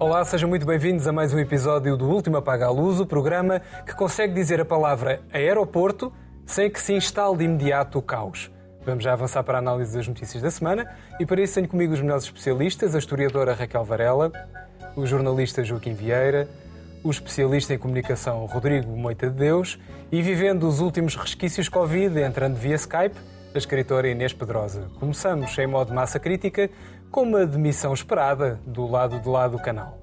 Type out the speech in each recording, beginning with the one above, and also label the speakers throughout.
Speaker 1: Olá, sejam muito bem-vindos a mais um episódio do Último Apaga a Luz, o programa que consegue dizer a palavra aeroporto sem que se instale de imediato o caos. Vamos já avançar para a análise das notícias da semana e para isso tenho comigo os melhores especialistas, a historiadora Raquel Varela, o jornalista Joaquim Vieira, o especialista em comunicação Rodrigo Moita de Deus e vivendo os últimos resquícios Covid entrando via Skype, a escritora Inês Pedrosa. Começamos em modo massa crítica com uma demissão esperada do lado de lá do canal.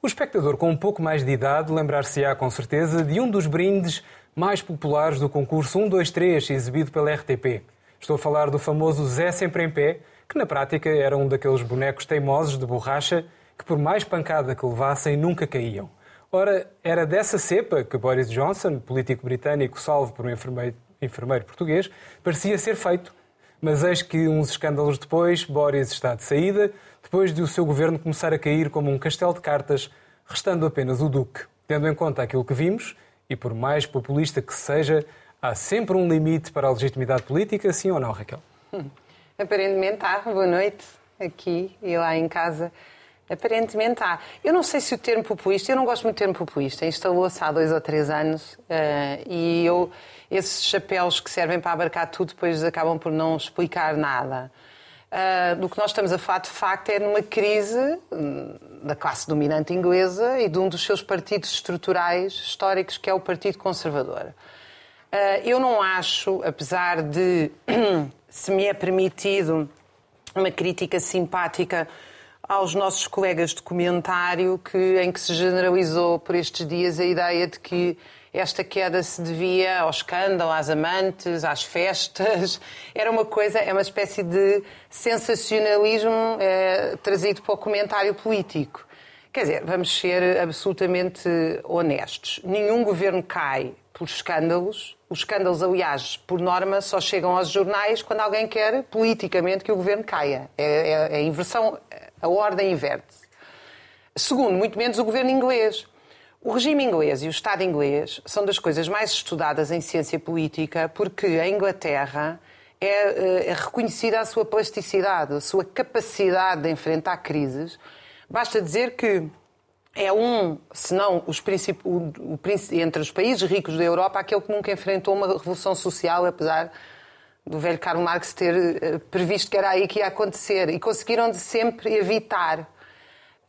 Speaker 1: O espectador com um pouco mais de idade lembrar-se-á com certeza de um dos brindes mais populares do concurso 1, 2, 3, exibido pela RTP. Estou a falar do famoso Zé Sempre em Pé, que na prática era um daqueles bonecos teimosos de borracha que, por mais pancada que levassem, nunca caíam. Ora, era dessa cepa que Boris Johnson, político britânico salvo por um enfermeiro, enfermeiro português, parecia ser feito. Mas eis que, uns escândalos depois, Boris está de saída, depois de o seu governo começar a cair como um castelo de cartas, restando apenas o Duque. Tendo em conta aquilo que vimos, e por mais populista que seja, há sempre um limite para a legitimidade política, sim ou não, Raquel?
Speaker 2: Aparentemente há. Boa noite, aqui e lá em casa. Aparentemente há. Eu não sei se o termo populista, eu não gosto muito do termo populista, instalou-se há dois ou três anos uh, e eu, esses chapéus que servem para abarcar tudo depois acabam por não explicar nada. Uh, do que nós estamos a falar, de facto, é numa crise hum, da classe dominante inglesa e de um dos seus partidos estruturais históricos, que é o Partido Conservador. Uh, eu não acho, apesar de se me é permitido uma crítica simpática aos nossos colegas de comentário que, em que se generalizou por estes dias a ideia de que esta queda se devia ao escândalo, às amantes, às festas. Era uma coisa, é uma espécie de sensacionalismo é, trazido para o comentário político. Quer dizer, vamos ser absolutamente honestos. Nenhum governo cai por escândalos. Os escândalos, aliás, por norma, só chegam aos jornais quando alguém quer politicamente que o governo caia. É, é, é a inversão, a ordem inverte. Segundo, muito menos o governo inglês. O regime inglês e o Estado inglês são das coisas mais estudadas em ciência política porque a Inglaterra é, eh, é reconhecida a sua plasticidade, a sua capacidade de enfrentar crises. Basta dizer que é um, se não os o, o, entre os países ricos da Europa, aquele que nunca enfrentou uma revolução social, apesar do velho Karl Marx ter eh, previsto que era aí que ia acontecer. E conseguiram de sempre evitar.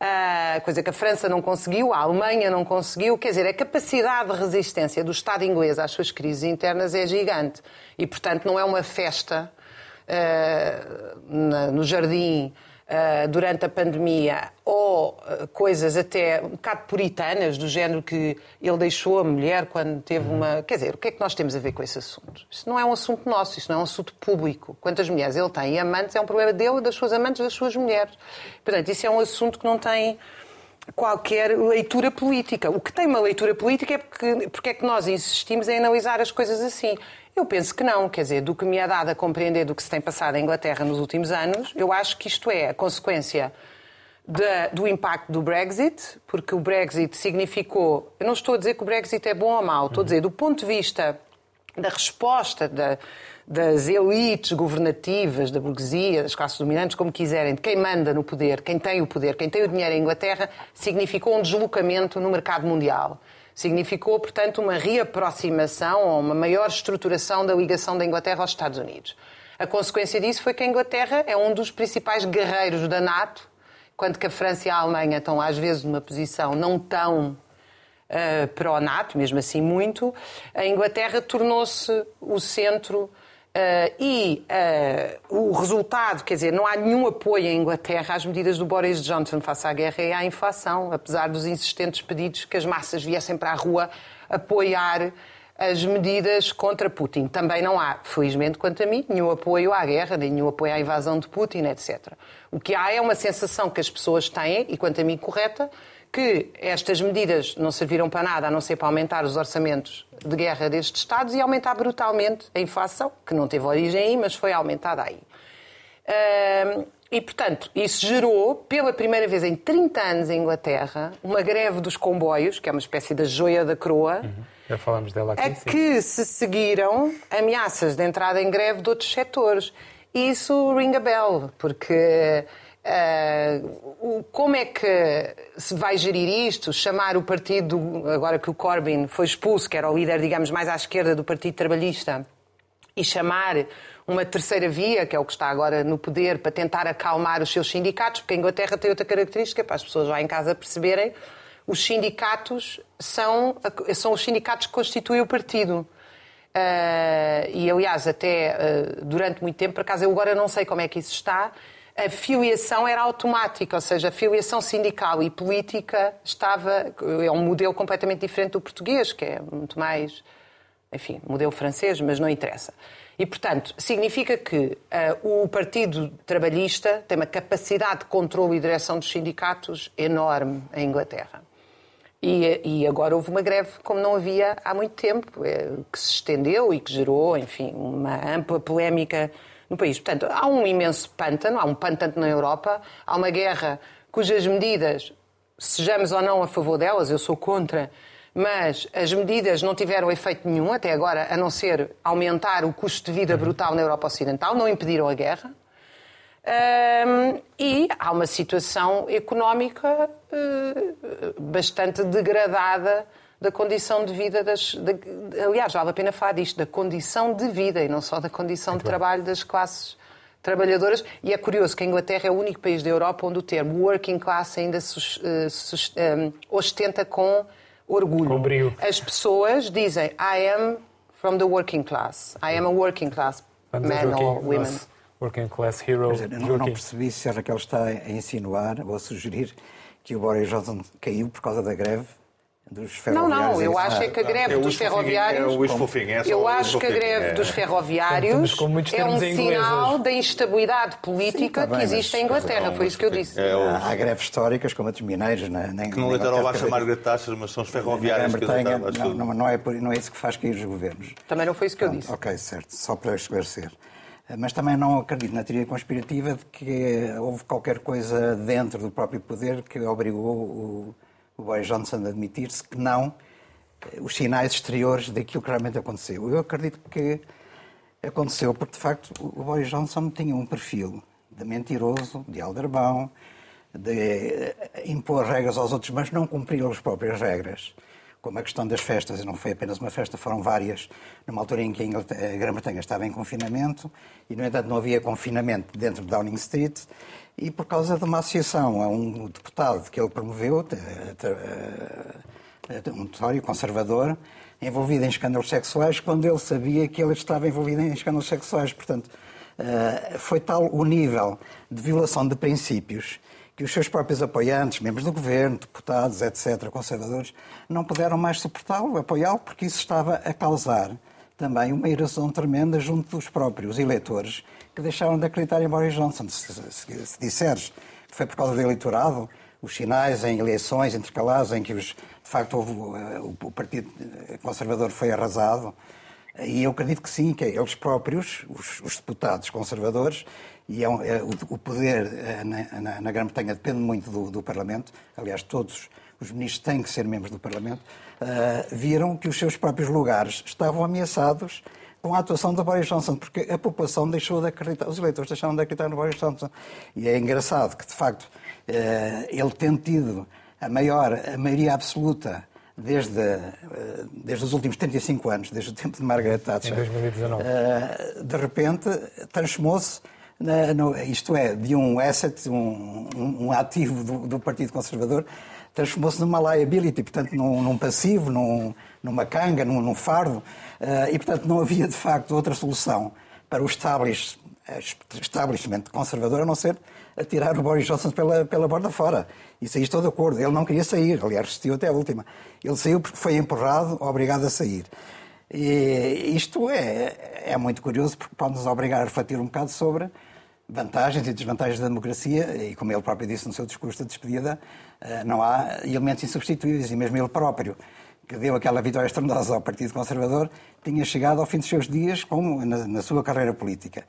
Speaker 2: Uh, coisa que a França não conseguiu, a Alemanha não conseguiu. Quer dizer, a capacidade de resistência do Estado inglês às suas crises internas é gigante. E, portanto, não é uma festa uh, na, no jardim durante a pandemia ou uh, coisas até um bocado puritanas, do género que ele deixou a mulher quando teve uma. Quer dizer, o que é que nós temos a ver com esse assunto? Isso não é um assunto nosso, isso não é um assunto público. Quantas mulheres ele tem e amantes é um problema dele, das suas amantes, das suas mulheres. Portanto, isso é um assunto que não tem qualquer leitura política. O que tem uma leitura política é porque, porque é que nós insistimos em analisar as coisas assim. Eu penso que não, quer dizer, do que me é dado a compreender do que se tem passado em Inglaterra nos últimos anos, eu acho que isto é a consequência de, do impacto do Brexit, porque o Brexit significou. Eu não estou a dizer que o Brexit é bom ou mau, estou a dizer do ponto de vista da resposta da, das elites governativas, da burguesia, das classes dominantes, como quiserem, de quem manda no poder, quem tem o poder, quem tem o dinheiro em Inglaterra, significou um deslocamento no mercado mundial. Significou, portanto, uma reaproximação ou uma maior estruturação da ligação da Inglaterra aos Estados Unidos. A consequência disso foi que a Inglaterra é um dos principais guerreiros da NATO, quando que a França e a Alemanha estão, às vezes, numa posição não tão uh, pró-NATO, mesmo assim muito, a Inglaterra tornou-se o centro Uh, e uh, o resultado, quer dizer, não há nenhum apoio em Inglaterra às medidas do Boris Johnson face à guerra e à inflação, apesar dos insistentes pedidos que as massas viessem para a rua apoiar as medidas contra Putin. Também não há, felizmente quanto a mim, nenhum apoio à guerra, nenhum apoio à invasão de Putin, etc. O que há é uma sensação que as pessoas têm, e quanto a mim correta, que estas medidas não serviram para nada a não ser para aumentar os orçamentos de guerra destes Estados e aumentar brutalmente a inflação, que não teve origem aí, mas foi aumentada aí. E, portanto, isso gerou, pela primeira vez em 30 anos em Inglaterra, uma greve dos comboios, que é uma espécie da joia da coroa, uhum.
Speaker 1: Já falamos dela aqui,
Speaker 2: a sim. que se seguiram ameaças de entrada em greve de outros setores. isso ring a bell, porque uh, como é que se vai gerir isto? Chamar o partido, agora que o Corbyn foi expulso, que era o líder, digamos, mais à esquerda do Partido Trabalhista, e chamar uma terceira via, que é o que está agora no poder, para tentar acalmar os seus sindicatos, porque a Inglaterra tem outra característica, para as pessoas lá em casa perceberem, os sindicatos são, são os sindicatos que constituem o partido. Uh, e, aliás, até uh, durante muito tempo, por acaso eu agora não sei como é que isso está, a filiação era automática, ou seja, a filiação sindical e política estava. É um modelo completamente diferente do português, que é muito mais. Enfim, modelo francês, mas não interessa. E, portanto, significa que uh, o Partido Trabalhista tem uma capacidade de controle e direção dos sindicatos enorme em Inglaterra. E, e, agora houve uma greve como não havia há muito tempo, eh, que se estendeu e que gerou, enfim, uma ampla polémica no país. Portanto, há um imenso pântano, há um pântano na Europa, há uma guerra cujas medidas, sejamos ou não a favor delas, eu sou contra, mas as medidas não tiveram efeito nenhum até agora, a não ser aumentar o custo de vida brutal na Europa Ocidental, não impediram a guerra. Um, e há uma situação económica uh, bastante degradada da condição de vida das. De, aliás, vale a pena falar disto, da condição de vida e não só da condição Muito de bem. trabalho das classes trabalhadoras. E é curioso que a Inglaterra é o único país da Europa onde o termo working class ainda sus, uh, sus, um, ostenta com orgulho.
Speaker 1: Com brilho.
Speaker 2: As pessoas dizem I am from the working class. I am a working class man or women.
Speaker 1: Working Class Hero.
Speaker 3: Dizer, eu não, não, percebi se a Raquel está a insinuar ou a sugerir que o Boris Johnson caiu por causa da greve dos ferroviários.
Speaker 2: Não, não, eu acho é que a greve é dos ferroviários.
Speaker 4: É
Speaker 2: eu acho que a greve dos ferroviários é um sinal da instabilidade política Sim, tá que existe em Inglaterra. Foi isso que eu disse. É
Speaker 3: o... Há greves históricas, como a dos mineiros.
Speaker 4: Na, na, que não leitaram abaixo a Margaret Thatcher, mas são os ferroviários que
Speaker 3: não, não, não, é, não é isso que faz cair os governos.
Speaker 2: Também não foi isso que eu disse.
Speaker 3: Ok, certo. Só para esclarecer. Mas também não acredito na teoria conspirativa de que houve qualquer coisa dentro do próprio poder que obrigou o, o Boris Johnson admitir-se que não eh, os sinais exteriores daquilo que realmente aconteceu. Eu acredito que aconteceu porque, de facto, o Boris Johnson tinha um perfil de mentiroso, de aldrabão, de eh, impor regras aos outros, mas não cumprir as próprias regras como a questão das festas, e não foi apenas uma festa, foram várias, numa altura em que a Grã-Bretanha estava em confinamento, e, no entanto, não havia confinamento dentro de Downing Street, e por causa de uma associação a um deputado que ele promoveu, um notório conservador, envolvido em escândalos sexuais, quando ele sabia que ele estava envolvido em escândalos sexuais. Portanto, eh, foi tal o nível de violação de princípios que os seus próprios apoiantes, membros do governo, deputados, etc., conservadores, não puderam mais suportá-lo, apoiá-lo, porque isso estava a causar também uma erosão tremenda junto dos próprios eleitores que deixaram de acreditar em Boris Johnson. Se, se, se disseres que foi por causa do eleitorado, os sinais em eleições intercaladas em que, os, de facto, houve, eh, o, o Partido Conservador foi arrasado, e eu acredito que sim, que eles próprios, os, os deputados conservadores, e é, é, o, o, poder é, na, na, na Grã-Bretanha depende muito do, do, Parlamento, aliás, todos os ministros têm que ser membros do Parlamento, viram que os seus próprios lugares estavam ameaçados com a atuação de Boris Johnson, porque a população deixou de acreditar, os eleitores deixaram de acreditar no Boris Johnson. E é engraçado que, de facto, uh, ele tendo tido a maior, a maioria absoluta desde, uh, desde os últimos 35 anos, desde o tempo de Margaret Thatcher,
Speaker 1: em 2019.
Speaker 3: de repente transformou-se isto é, de um asset, um, um ativo do, do, Partido Conservador, transformou-se numa liability, portanto, num, num passivo, num, numa canga, num, num fardo, uh, e, portanto, não havia, de facto, outra solução para o establish, establishment conservador a não ser atirar o Boris Johnson pela, pela borda fora. Isso aí estou de acordo. Ele não queria sair, aliás, resistiu até a última. Ele saiu porque foi empurrado, obrigado a sair. E isto é, é muito curioso porque pode-nos obrigar a refletir um bocado sobre vantagens e desvantagens da democracia, e como ele próprio disse no seu discurso de despedida, eh, não há elementos insubstituíveis, e mesmo ele próprio, que deu aquela vitória estrondosa ao Partido Conservador, tinha chegado ao fim dos seus dias como na, na sua carreira política.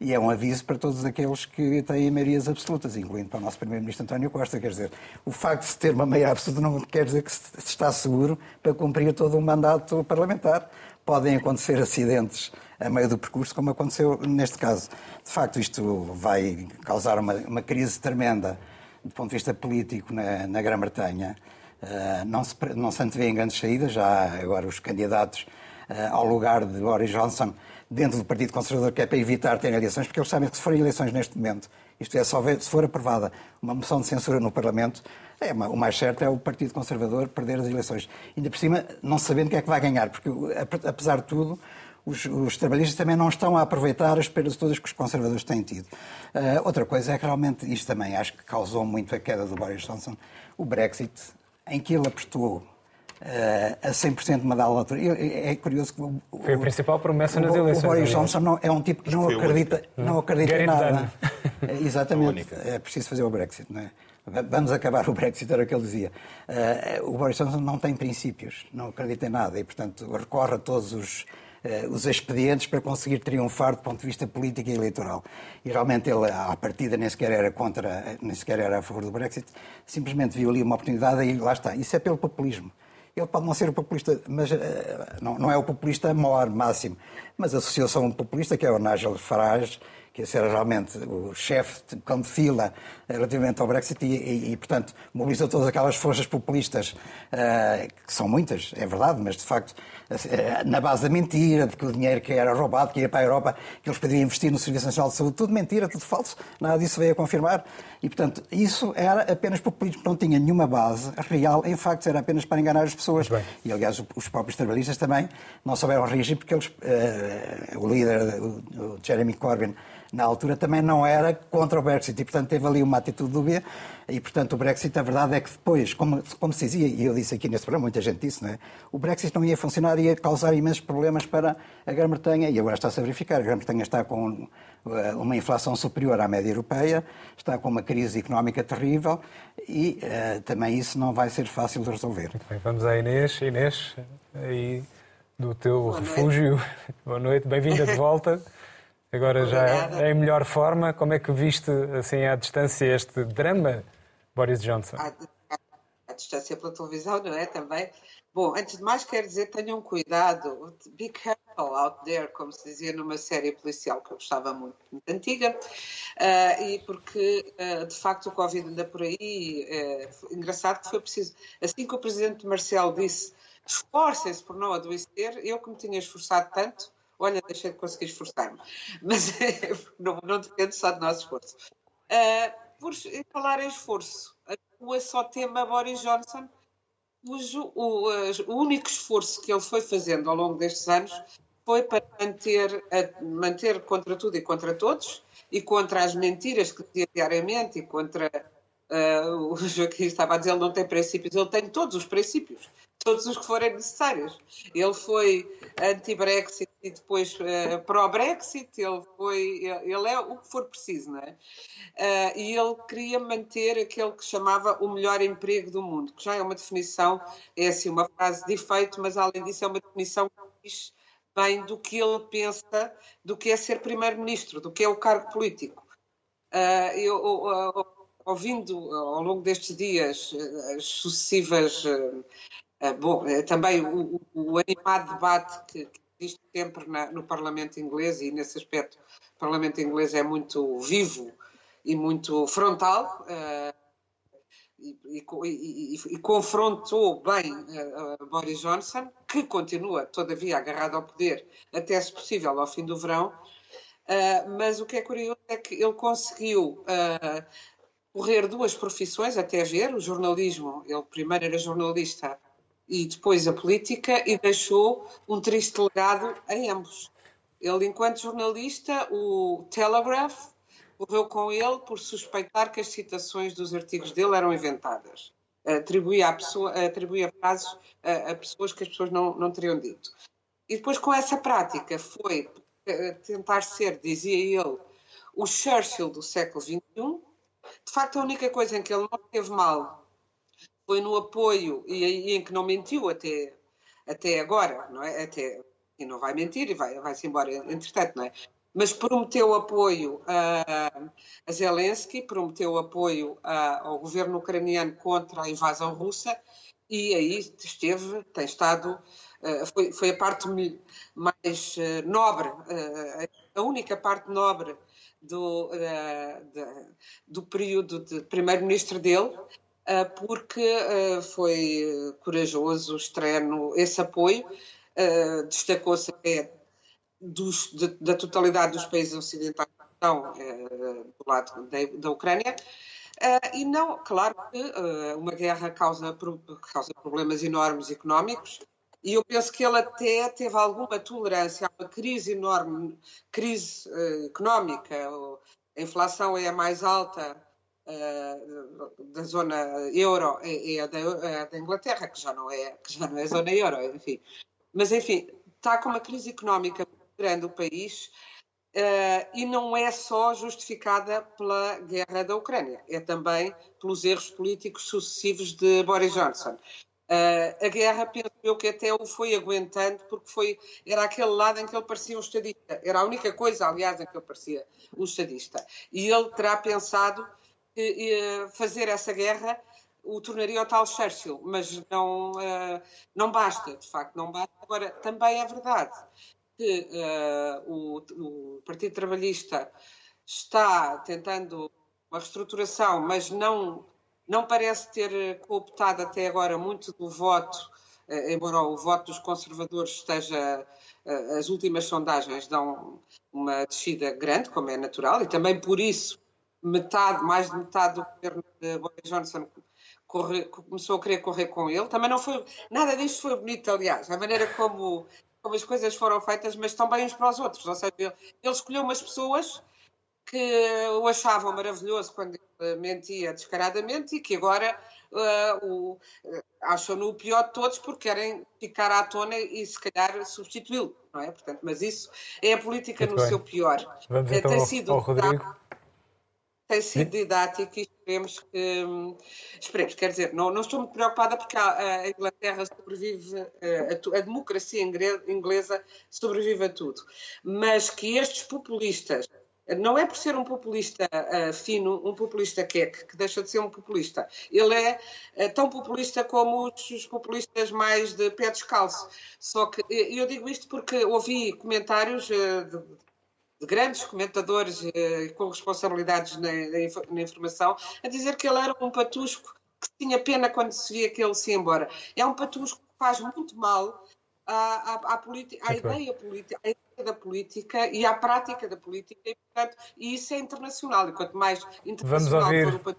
Speaker 3: E é um aviso para todos aqueles que têm maiorias absolutas, incluindo para o nosso Primeiro-Ministro António Costa. Quer dizer, o facto de se ter uma maioria absoluta não quer dizer que se está seguro para cumprir todo um mandato parlamentar. Podem acontecer acidentes a meio do percurso, como aconteceu neste caso. De facto, isto vai causar uma, uma crise tremenda do ponto de vista político na, na Grã-Bretanha. Uh, não, se, não se antevêem grandes saídas, já agora os candidatos uh, ao lugar de Boris Johnson dentro do Partido Conservador, que é para evitar ter eleições, porque eles sabem que se forem eleições neste momento, isto é, se for aprovada uma moção de censura no Parlamento, é, o mais certo é o Partido Conservador perder as eleições. Ainda por cima, não sabendo quem é que vai ganhar, porque apesar de tudo, os, os, trabalhistas também não estão a aproveitar as perdas todas que os conservadores têm tido. Uh, outra coisa é que realmente isto também acho que causou muito a queda do Boris Johnson, o Brexit, em que ele apostou uh, a 100% de uma dada altura. É, é curioso que o,
Speaker 1: Foi a principal promessa nas
Speaker 3: o,
Speaker 1: eleições.
Speaker 3: O Boris Johnson não, é um tipo que não acredita, não acredita em nada. É, exatamente. É preciso fazer o Brexit, não é? Vamos acabar o Brexit, era o que ele dizia. Uh, o Boris Johnson não tem princípios, não acredita em nada e, portanto, recorre a todos os os expedientes para conseguir triunfar do ponto de vista político e eleitoral. E realmente ele, à partida, nem sequer era contra, nem sequer era a favor do Brexit, simplesmente viu ali uma oportunidade e lá está. Isso é pelo populismo. Ele pode não ser o populista, mas uh, não, não, é o populista maior, máximo, mas associou-se a um populista que é o Nigel Farage, que esse era realmente o chefe de cão de fila relativamente ao Brexit e, e, e, portanto, mobilizou todas aquelas forças populistas, uh, que são muitas, é verdade, mas de facto, na base da mentira, de que o dinheiro que era roubado, que ia para a Europa, que eles poderiam investir no Serviço Nacional de Saúde, tudo mentira, tudo falso, nada disso veio a confirmar. E, portanto, isso era apenas populismo, não tinha nenhuma base real. Em factos, era apenas para enganar as pessoas. E, aliás, os próprios trabalhistas também não souberam reagir, porque eles, uh, o líder, o Jeremy Corbyn, na altura também não era contra o Brexit e, portanto, teve ali uma atitude dúbia. E, portanto, o Brexit, a verdade é que depois, como, como se dizia, e eu disse aqui neste programa, muita gente disse, não é? o Brexit não ia funcionar, ia causar imensos problemas para a Grã-Bretanha, e agora está-se a verificar. A Grã-Bretanha está com eh, uma inflação superior à média europeia, está com uma crise económica terrível e uh, também isso não vai ser fácil de resolver.
Speaker 1: Muito bem, vamos à Inês. Inês, aí do teu Boa refúgio. Noite. Boa noite, bem-vinda de volta. Agora já é em melhor forma. Como é que viste, assim, à distância, este drama, Boris Johnson? À,
Speaker 5: à distância pela televisão, não é? Também. Bom, antes de mais, quero dizer, tenham cuidado. Be careful out there, como se dizia numa série policial que eu gostava muito, muito antiga. Uh, e porque, uh, de facto, o Covid anda por aí. Uh, engraçado que foi preciso. Assim que o presidente Marcelo disse esforcem-se por não adoecer, eu que me tinha esforçado tanto, olha, deixei de conseguir esforçar-me. Mas não, não, depende só do nosso esforço. Uh, por falar em esforço, a rua só tema Boris Johnson, cujo o, o, único esforço que ele foi fazendo ao longo destes anos foi para manter, a, manter contra tudo e contra todos, e contra as mentiras que dizia diariamente, e contra uh, o Joaquim estava a dizer, ele não tem princípios, ele tem todos os princípios todos os que forem necessários. Ele foi anti-Brexit e depois uh, pró-Brexit, ele, foi, ele é o que for preciso, não é? Uh, e ele queria manter aquele que chamava o melhor emprego do mundo, que já é uma definição, é assim, uma frase de efeito, mas além disso é uma definição que diz bem do que ele pensa, do que é ser primeiro-ministro, do que é o cargo político. Uh, eu, ouvindo ao longo destes dias as sucessivas bom, também o, o, animado debate que, que existe sempre na, no Parlamento inglês, e nesse aspecto o Parlamento inglês é muito vivo e muito frontal, uh, e, e, e, confrontou bem uh, Boris Johnson, que continua, todavia, agarrado ao poder, até se possível ao fim do verão. Uh, mas o que é curioso é que ele conseguiu correr duas profissões até ver, o jornalismo, ele primeiro era jornalista e depois a política e deixou um triste legado a ambos. Ele, enquanto jornalista, o Telegraph morreu com ele por suspeitar que as citações dos artigos dele eram inventadas. Atribuía, a pessoa, atribuía prazos a, a, pessoas que as pessoas não, não teriam dito. E depois, com essa prática, foi eh, tentar ser, dizia ele, o Churchill do século XXI. De facto, a única coisa em que ele não teve mal foi no apoio e, e em que não mentiu até, até agora, não é? Até, e não vai mentir e vai, vai-se embora entretanto, não é? Mas prometeu apoio a, a Zelensky, prometeu apoio a, ao governo ucraniano contra a invasão russa e aí esteve, tem estado, foi, foi a parte mais nobre, a única parte nobre do, do período de primeiro-ministro dele, porque foi corajoso, extremo esse apoio, destacou-se até dos, de, da totalidade dos países ocidentais que estão do lado da, da Ucrânia, e não, claro que uma guerra causa, causa problemas enormes económicos, e eu penso que ele até teve alguma tolerância a uma crise enorme, crise uh, económica, a inflação é a mais alta da zona euro, é, a da, é da, Inglaterra, que já, não é, que já não é zona euro, enfim. Mas, enfim, está com uma crise económica grande o país, Uh, e não é só justificada pela guerra da Ucrânia, é também pelos erros políticos sucessivos de Boris Johnson. Uh, a guerra, penso eu, que até o foi aguentando, porque foi, era aquele lado em que ele parecia um estadista. Era a única coisa, aliás, em que ele parecia um estadista. E ele terá pensado que uh, fazer essa guerra o tornaria o tal Churchill, mas não, não basta, de facto, não basta. Agora, também é verdade que uh, o, o, Partido Trabalhista está tentando uma reestruturação, mas não, não parece ter cooptado até agora muito do voto, uh, embora o voto dos conservadores esteja. Uh, as últimas sondagens dão uma descida grande, como é natural, e também por isso metade, mais de metade do governo de Boris Johnson corre, começou a querer correr com ele. Também não foi. Nada disto foi bonito, aliás. A maneira como como as coisas foram feitas, mas também uns para os outros. Ou seja, ele, ele escolheu umas pessoas que o achavam maravilhoso quando ele mentia descaradamente e que agora uh, o, acham-no o pior de todos porque querem ficar à tona e se calhar substituí-lo, não é? Portanto, mas isso é a política Muito no bem. seu pior.
Speaker 1: Vamos então Tem sido ao, ao Rodrigo
Speaker 5: tem sido didático e esperemos que. Esperemos, quer dizer, não, não estou muito preocupada porque a, a Inglaterra sobrevive, a, a, democracia inglesa sobrevive a tudo. Mas que estes populistas. Não é por ser um populista uh, fino, um populista queque, que deixa de ser um populista. Ele é uh, tão populista como os, os, populistas mais de pé descalço. Só que eu digo isto porque ouvi comentários uh, de, de grandes comentadores eh, com responsabilidades na, na, informação, a dizer que ele era um patusco que tinha pena quando se via que ele se ia embora. É um patusco que faz muito mal à, à, à, à ideia política, à ideia da política e à prática da política, e, portanto, e isso é internacional. E quanto mais internacional
Speaker 1: Vamos ouvir.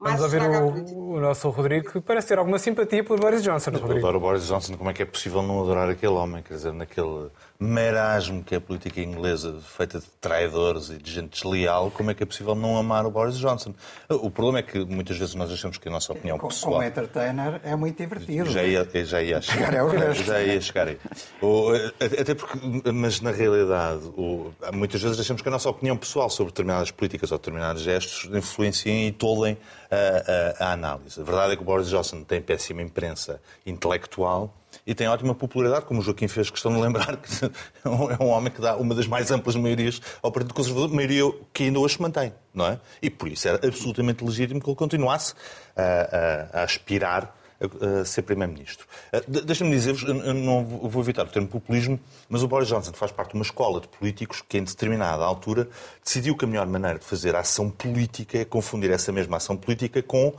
Speaker 1: O Vamos ouvir o, o, nosso Rodrigo, que parece ter alguma simpatia por Boris Johnson.
Speaker 4: Eu
Speaker 1: Rodrigo.
Speaker 4: adoro Boris Johnson, como é que é possível não adorar aquele homem? Quer dizer, naquele merasmo que é a política inglesa, feita de traidores e de gente desleal, como é que é possível não amar o Boris Johnson? O problema é que muitas vezes nós achamos que a nossa opinião
Speaker 3: com,
Speaker 4: pessoal...
Speaker 3: Como entertainer é muito divertido.
Speaker 4: Já ia, já ia chegar. É já ia chegar aí. O, até porque, mas na realidade, o, muitas vezes achamos que a nossa opinião pessoal sobre determinadas políticas ou determinados gestos influenciam e tolem a, a, a análise. A verdade é que o Boris Johnson tem péssima imprensa intelectual e tem ótima popularidade, como o Joaquim fez questão de lembrar que é um homem que dá uma das mais amplas maiorias ao Partido Conservador, maioria que ainda hoje se mantém, não é? E por isso era absolutamente legítimo que ele continuasse a, a, a aspirar a, ser Primeiro-Ministro. Deixa-me dizer-vos, não vou evitar o termo populismo, mas o Boris Johnson faz parte de uma escola de políticos que, em determinada altura, decidiu que a melhor maneira de fazer ação política é confundir essa mesma ação política com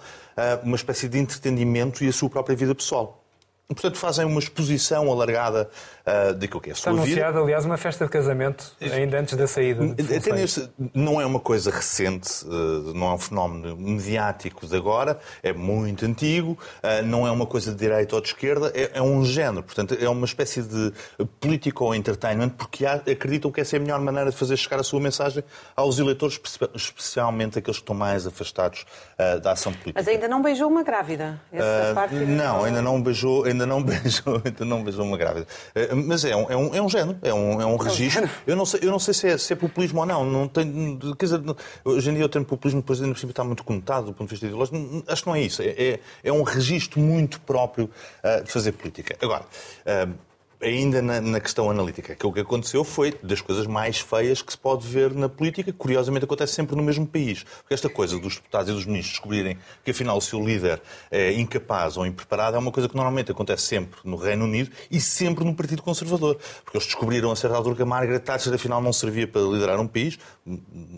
Speaker 4: uma espécie de entretenimento e a sua própria vida pessoal. Portanto, fazem uma exposição alargada uh, daquilo que é
Speaker 1: Está anunciada, aliás, uma festa de casamento ainda antes da saída.
Speaker 4: Até nesse, não é uma coisa recente, uh, não é um fenómeno mediático de agora, é muito antigo, uh, não é uma coisa de direita ou de esquerda, é, é um género. Portanto, é uma espécie de político entertainment, porque acreditam que essa é a melhor maneira de fazer chegar a sua mensagem aos eleitores, especialmente aqueles que estão mais afastados da ação política.
Speaker 2: Mas ainda não beijou uma grávida?
Speaker 4: Essa parte não, ainda não beijou. Ainda não beijou, ainda não beijou uma grávida. Mas é um, é um, é um género, é um, é um registro. Eu não sei, eu não sei se, é, se é populismo ou não. não tenho, quer dizer, hoje em dia o termo populismo depois por cima está muito conotado do ponto de vista ideológico. Acho que não é isso. É, é, é um registro muito próprio uh, de fazer política. Agora, uh, ainda na, na, questão analítica, que o que aconteceu foi das coisas mais feias que se pode ver na política, que curiosamente acontece sempre no mesmo país. Porque esta coisa dos deputados e dos ministros descobrirem que afinal o seu líder é incapaz ou impreparado é uma coisa que normalmente acontece sempre no Reino Unido e sempre no Partido Conservador. Porque eles descobriram a certa altura que a Margaret Thatcher afinal não servia para liderar um país,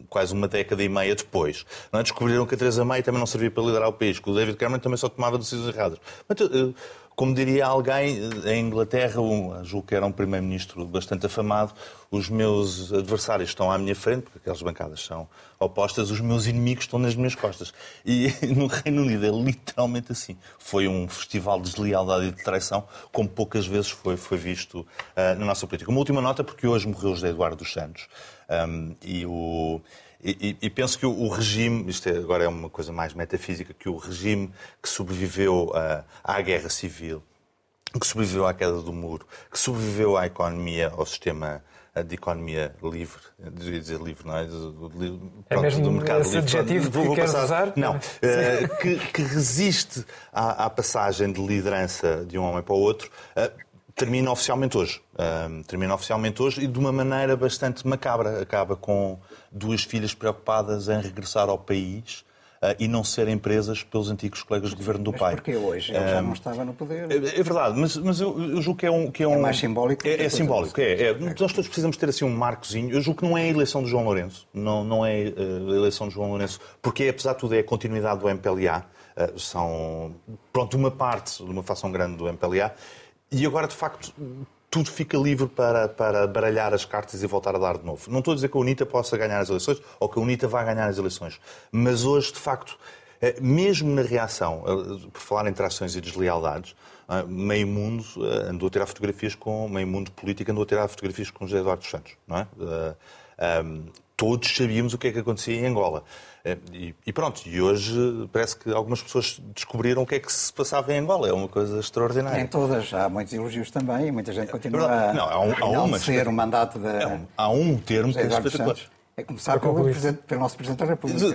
Speaker 4: quase uma década e meia depois. Não é? Descobriram que a Theresa May também não servia para liderar o país, que o David Cameron também só tomava decisões erradas. Portanto, como diria alguém, em Inglaterra, um, julgo que era um primeiro-ministro bastante afamado, os meus adversários estão à minha frente, porque aquelas bancadas são opostas, os meus inimigos estão nas minhas costas. E no Reino Unido é literalmente assim. Foi um festival de deslealdade e de traição, como poucas vezes foi, foi visto uh, na nossa política. Uma última nota, porque hoje morreu José Eduardo dos Santos. Um, e o e, e, penso que o, regime, isto é, agora é uma coisa mais metafísica, que o regime que sobreviveu à, à guerra civil, que sobreviveu à queda do muro, que sobreviveu à economia, ao sistema de economia livre, devia dizer livre, não é?
Speaker 1: Pronto, é mesmo do mercado esse livre. adjetivo vou que passar, usar?
Speaker 4: Não, uh, que, que, resiste à, à, passagem de liderança de um homem para o outro, uh, termina oficialmente hoje. Uh, termina oficialmente hoje e de uma maneira bastante macabra. Acaba com duas filhas preocupadas em regressar ao país uh, e não serem presas pelos antigos colegas de governo do
Speaker 3: mas
Speaker 4: pai.
Speaker 3: Porque hoje ele já não estava no poder.
Speaker 4: É, é verdade, mas, mas eu, eu, julgo que é um... Que é, um,
Speaker 3: é mais simbólico.
Speaker 4: É, é simbólico, é, é, Nós todos precisamos ter assim um marcozinho. Eu julgo que não é a eleição de João Lourenço, não, não é uh, a eleição de João Lourenço, porque apesar de tudo é a continuidade do MPLA, uh, são, pronto, uma parte de uma fação grande do MPLA, e agora, de facto, tudo fica livre para, para baralhar as cartas e voltar a dar de novo. Não estou a dizer que a UNITA possa ganhar as eleições ou que a UNITA vá ganhar as eleições, mas hoje, de facto, eh, mesmo na reação, eh, por falar em trações e deslealdades, eh, meio mundo andou a tirar fotografias com, meio mundo político andou a tirar fotografias com José Eduardo Santos, não é? todos sabíamos o que é que acontecia em Angola. Eh, e, pronto, e hoje parece que algumas pessoas descobriram o que é que se passava em Angola. É uma coisa extraordinária.
Speaker 3: Em todas, há muitos elogios também e muita gente é continua
Speaker 4: a, não, há um, há uma,
Speaker 3: ser o mandato da.
Speaker 4: É um, há um termo que é espetacular.
Speaker 3: É começar pelo, pelo nosso Presidente da República.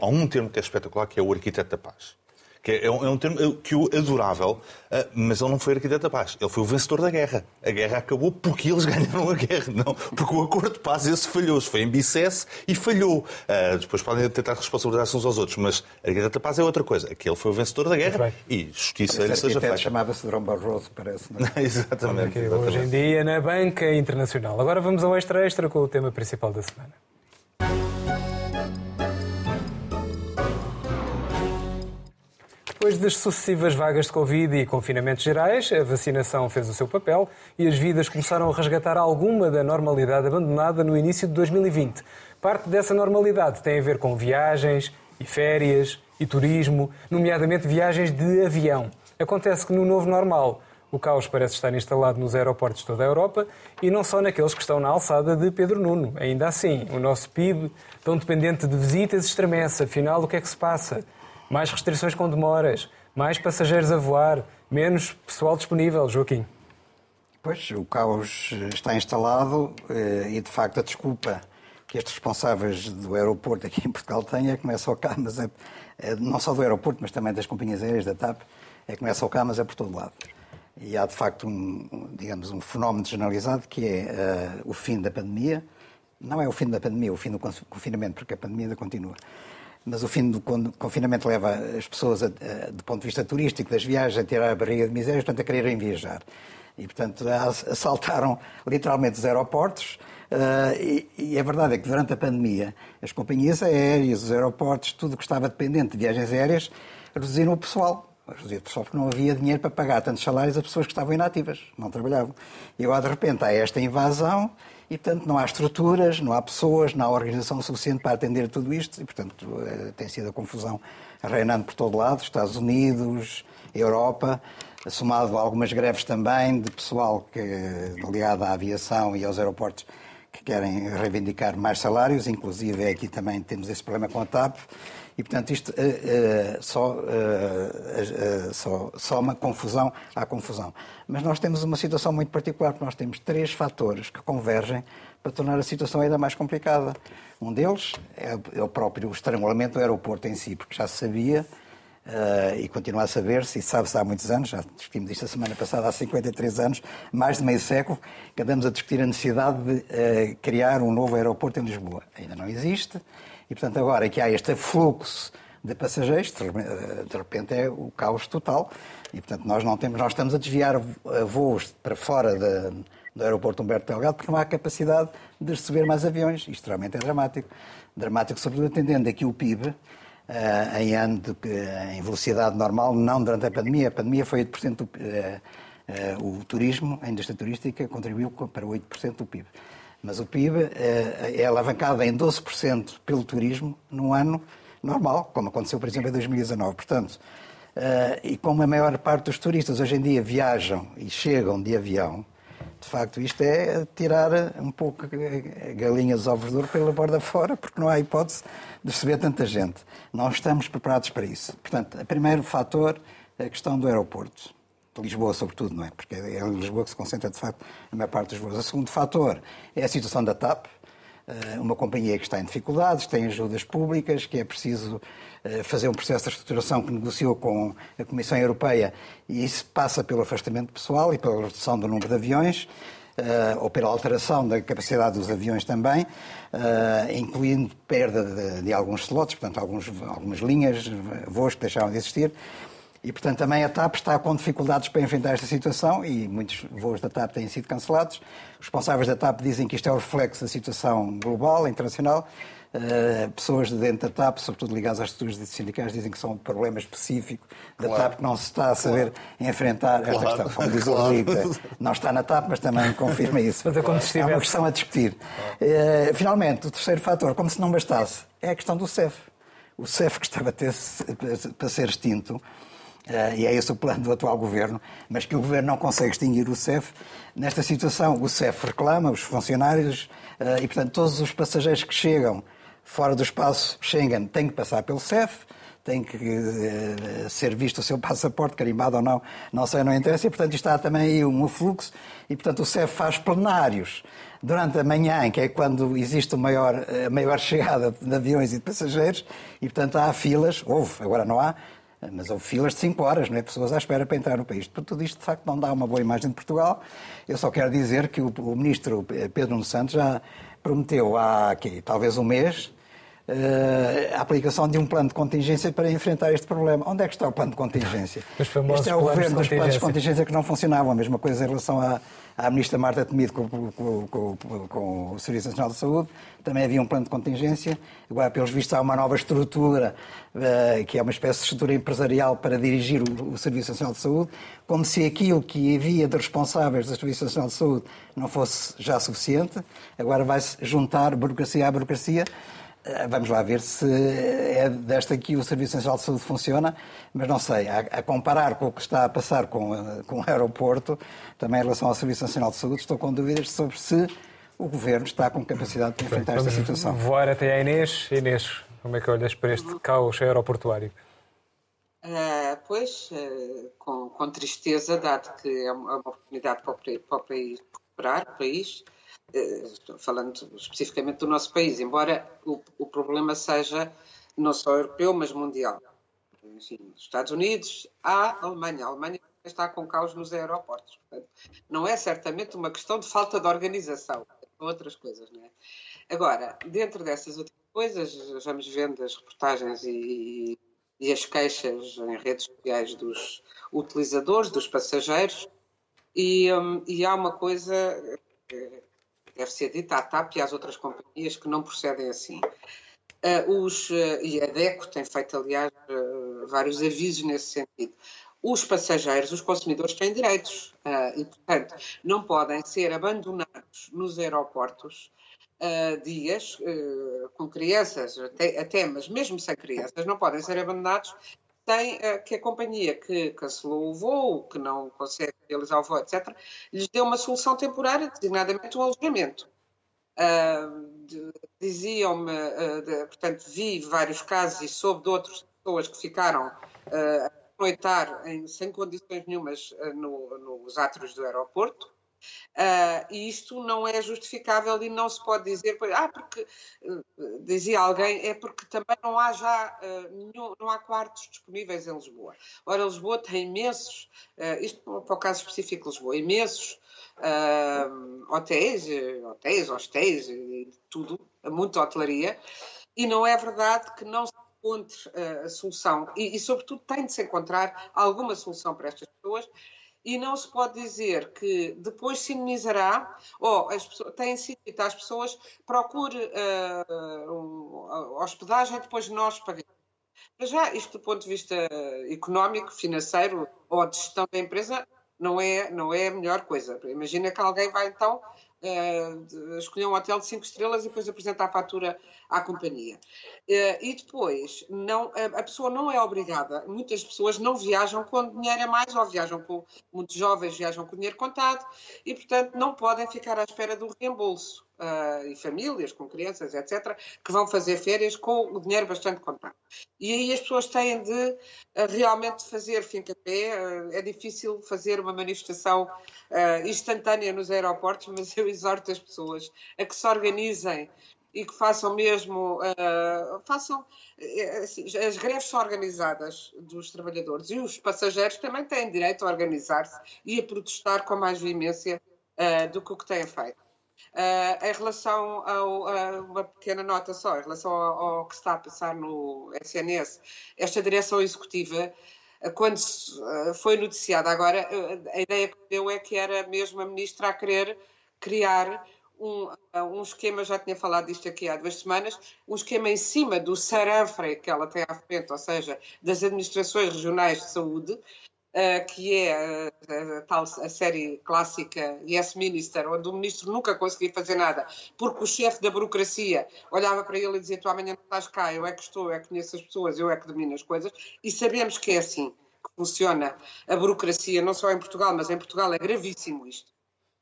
Speaker 4: Há um termo que é espetacular, que é o arquiteto da paz que é, é um, é um termo que o adorável, ah, mas ele não foi arquiteto da paz, ele foi o vencedor da guerra. A guerra acabou porque eles ganharam a guerra, não, porque o acordo de paz esse falhou, se foi em Bicesse e falhou. Uh, depois podem tentar responsabilizar-se uns aos outros, mas a arquiteto da paz é outra coisa. Aquele foi o vencedor da guerra e justiça lhe seja feita.
Speaker 3: chamava-se Drão Barroso, parece. Não
Speaker 4: é? exatamente, exatamente.
Speaker 1: Hoje em dia na banca internacional. Agora vamos ao extra extra com o tema principal da semana. Depois das sucessivas vagas de Covid e confinamentos gerais, a vacinação fez o seu papel e as vidas começaram a resgatar alguma da normalidade abandonada no início de 2020. Parte dessa normalidade tem a ver com viagens e férias e turismo, nomeadamente viagens de avião. Acontece que no novo normal o caos parece estar instalado nos aeroportos de toda a Europa e não só naqueles que estão na alçada de Pedro Nuno. Ainda assim, o nosso PIB, tão dependente de visitas, estremece. Afinal, o que é que se passa? Mais restrições com demoras, mais passageiros a voar, menos pessoal disponível, Joaquim.
Speaker 3: Pois, o caos está instalado eh, e, de facto, a desculpa que estes responsáveis do aeroporto aqui em Portugal têm é que não é só cá, mas é, é, não só do aeroporto, mas também das companhias aéreas, da TAP, é que não é só cá, mas é por todo lado. E há, de facto, um, digamos, um fenómeno generalizado que é uh, o fim da pandemia. Não é o fim da pandemia, o fim do confinamento, porque a pandemia ainda continua mas o fim do confinamento leva as pessoas, a, a, do ponto de vista turístico, das viagens, a tirar a barriga de miséria, portanto, a quererem viajar. E, portanto, assaltaram literalmente os aeroportos. Uh, e, e, a verdade é que durante a pandemia, as companhias aéreas, os aeroportos, tudo que estava dependente de viagens aéreas, reduziram o pessoal. Reduziram o pessoal porque não havia dinheiro para pagar tantos salários a pessoas que estavam inativas, não trabalhavam. E agora, de repente, há esta invasão e, portanto, não há estruturas, não há pessoas, não há organização suficiente para atender tudo isto e, portanto, eh, tem sido a confusão reinando por todo lado, Estados Unidos, Europa, somado a algumas greves também de pessoal que, ligado à aviação e aos aeroportos que querem reivindicar mais salários, inclusive aqui também temos esse problema com a TAP. E, portanto, isto uh, uh, só, uh, só soma confusão à confusão. Mas nós temos uma situação muito particular, porque nós temos três fatores que convergem para tornar a situação ainda mais complicada. Um deles é, é o próprio estrangulamento do aeroporto em si, porque já se sabia Uh, e continua a saber-se, e sabe-se há muitos anos, já discutimos isto a semana passada, há 53 anos, mais de meio século, que andamos a discutir a necessidade de uh, criar um novo aeroporto em Lisboa. Ainda não existe, e portanto agora que há este fluxo de passageiros, de repente é o caos total, e portanto nós não temos, nós estamos a desviar voos para fora do aeroporto Humberto Delgado porque não há capacidade de receber mais aviões. Isto realmente é dramático. Dramático, sobretudo atendendo aqui o PIB, Uh, em ano de, em velocidade normal, não durante a pandemia. A pandemia foi 8% do, uh, o turismo, a indústria turística, contribuiu para 8% do PIB. Mas o PIB é alavancado em 12% pelo turismo num ano normal, como aconteceu, por exemplo, em 2019. Portanto, e como a maior parte dos turistas hoje em dia viajam e chegam de avião, de facto, isto é tirar um pouco galinhas ovos de pela borda fora, porque não há hipótese de receber tanta gente. Não estamos preparados para isso. Portanto, o primeiro fator é a questão do aeroporto. Lisboa, sobretudo, não é? Porque é em Lisboa que se concentra, de facto, a maior parte dos voos. O segundo fator é a situação da TAP, eh, uma companhia que está em dificuldades, tem ajudas públicas, que é preciso eh, fazer um processo de reestruturação que negociou com a Comissão Europeia e isso passa pelo afastamento pessoal e pela redução do número de aviões. Uh, ou pela alteração da capacidade dos aviões também, uh, incluindo perda de, de, alguns slots, portanto, alguns, algumas linhas, voos que deixaram de existir. E, portanto, também a TAP está com dificuldades para enfrentar esta situação e muitos voos da TAP têm sido cancelados. Os responsáveis da TAP dizem que isto é o reflexo da situação global, internacional. Uh, pessoas de dentro da TAP, sobretudo ligadas às estruturas sindicais, dizem que são um problema específico da claro. TAP que não se está a saber claro. enfrentar esta claro. questão. Como diz o Rodrigo, não está na TAP, mas também confirma isso.
Speaker 1: Mas é como
Speaker 3: É uma questão a discutir. Uh, finalmente, o terceiro fator, como se não bastasse, é a questão do CEF. O CEF que estava ter, para ser extinto, Uh, e é esse o plano do atual governo, mas que o governo não consegue extinguir o CEF. Nesta situação, o CEF reclama, os funcionários, uh, e portanto todos os passageiros que chegam fora do espaço Schengen têm que passar pelo CEF, tem que uh, ser visto o seu passaporte, carimbado ou não, não sei, não interessa, e portanto está também aí um fluxo, e portanto o CEF faz plenários durante a manhã, que é quando existe maior, a maior chegada de aviões e de passageiros, e portanto há filas, houve, agora não há, mas houve filas de 5 horas, não é? Pessoas à espera para entrar no país. Por tudo isto, de facto, não dá uma boa imagem de Portugal. Eu só quero dizer que o, o ministro Pedro Nuno Santos já prometeu há aqui, talvez um mês, Uh, a aplicação de um plano de contingência para enfrentar este problema. Onde é que está o plano de contingência?
Speaker 1: este
Speaker 3: é o governo dos planos de contingência que não funcionavam. A mesma coisa em relação à, à ministra Marta Temido com, com, com, com, o Serviço Nacional de Saúde. Também havia um plano de contingência. Agora, pelos vistos, há uma nova estrutura, uh, que é uma espécie de estrutura empresarial para dirigir o, Serviço Nacional de Saúde, como se aquilo que havia de responsáveis do Serviço Nacional de Saúde não fosse já suficiente. Agora vai-se juntar burocracia à burocracia eh, vamos lá ver se é desta que o Serviço Nacional de Saúde funciona, mas não sei. A, a, comparar com o que está a passar com, eh, com o aeroporto, também em relação ao Serviço Nacional de Saúde, estou com dúvidas sobre se o Governo está com capacidade de enfrentar esta situação.
Speaker 1: voar até à Inês. Inês, como é que olhas para este caos aeroportuário?
Speaker 5: Uh, pois, uh, com, com, tristeza, dado que é uma oportunidade para o, para o país recuperar o país, eh, falando especificamente do nosso país, embora o, o problema seja não só europeu, mas mundial. Enfim, Estados Unidos, a Alemanha. A Alemanha está com caos nos aeroportos. Portanto, não é certamente uma questão de falta de organização, são outras coisas, não é? Agora, dentro dessas outras coisas, vamos vendo as reportagens e, e as queixas em redes sociais dos utilizadores, dos passageiros, e, um, e há uma coisa deve ser dita à TAP e às outras companhias que não procedem assim. Uh, os, uh, e a DECO tem feito, aliás, uh, vários avisos nesse sentido. Os passageiros, os consumidores têm direitos e, portanto, não podem ser abandonados nos aeroportos dias com crianças, até, até, mas mesmo sem crianças, não podem ser abandonados tem que a companhia que cancelou o voo, que não consegue realizar o voo, etc., lhes deu uma solução temporária, designadamente um alojamento. Uh, Diziam-me, uh, portanto, vi vários casos e soube de outras pessoas que ficaram uh, a noitar em, sem condições nenhumas no, nos átrios do aeroporto, Uh, e isto não é justificável e não se pode dizer, ah, porque, uh, dizia alguém, é porque também não há já, uh, nenhum, não há quartos disponíveis em Lisboa. Ora, Lisboa tem imensos, isto para o caso específico de Lisboa, imensos hotéis, hotéis, hostéis tudo, muita hotelaria, e não é verdade que não se encontre a solução, e, e sobretudo tem de se encontrar alguma solução para estas pessoas, e não se pode dizer que depois se imunizará, ou as pessoas, tem sido dito às pessoas, procure uh, um, hospedagem, depois nós pagamos. Mas já, isto do ponto de vista económico, financeiro ou de gestão da empresa, não é, não é a melhor coisa. Imagina que alguém vai então uh, escolher um hotel de 5 estrelas e depois apresenta a fatura à companhia. Uh, e depois, não, a, pessoa não é obrigada, muitas pessoas não viajam com dinheiro a mais, ou viajam com, muitos jovens viajam com dinheiro contado, e portanto não podem ficar à espera do reembolso. Uh, e famílias com crianças, etc., que vão fazer férias com o dinheiro bastante contado. E aí as pessoas têm de uh, realmente fazer fim café. Uh, é difícil fazer uma manifestação instantânea nos aeroportos, mas eu exorto as pessoas a que se organizem e que façam mesmo, uh, façam, assim, as greves são organizadas dos trabalhadores e os passageiros também têm direito a organizar-se e a protestar com mais veemência uh, do que o que têm feito. Uh, em relação a uma pequena nota só, em relação ao, ao, que está a passar no SNS, esta direção executiva, quando foi noticiada agora, a ideia que deu é que era mesmo a ministra a querer criar um, um esquema, já tinha falado disto aqui há duas semanas, um esquema em cima do SARANFRE que ela tem à frente, ou seja, das administrações regionais de saúde, Uh, que é uh, a, tal, a série clássica Yes Minister, onde o ministro nunca conseguia fazer nada, porque o chefe da burocracia olhava para ele e dizia: Tu amanhã não estás cá, eu é que estou, eu é que conheço as pessoas, eu é que domino as coisas, e sabemos que é assim que funciona a burocracia, não só em Portugal, mas em Portugal é gravíssimo isto.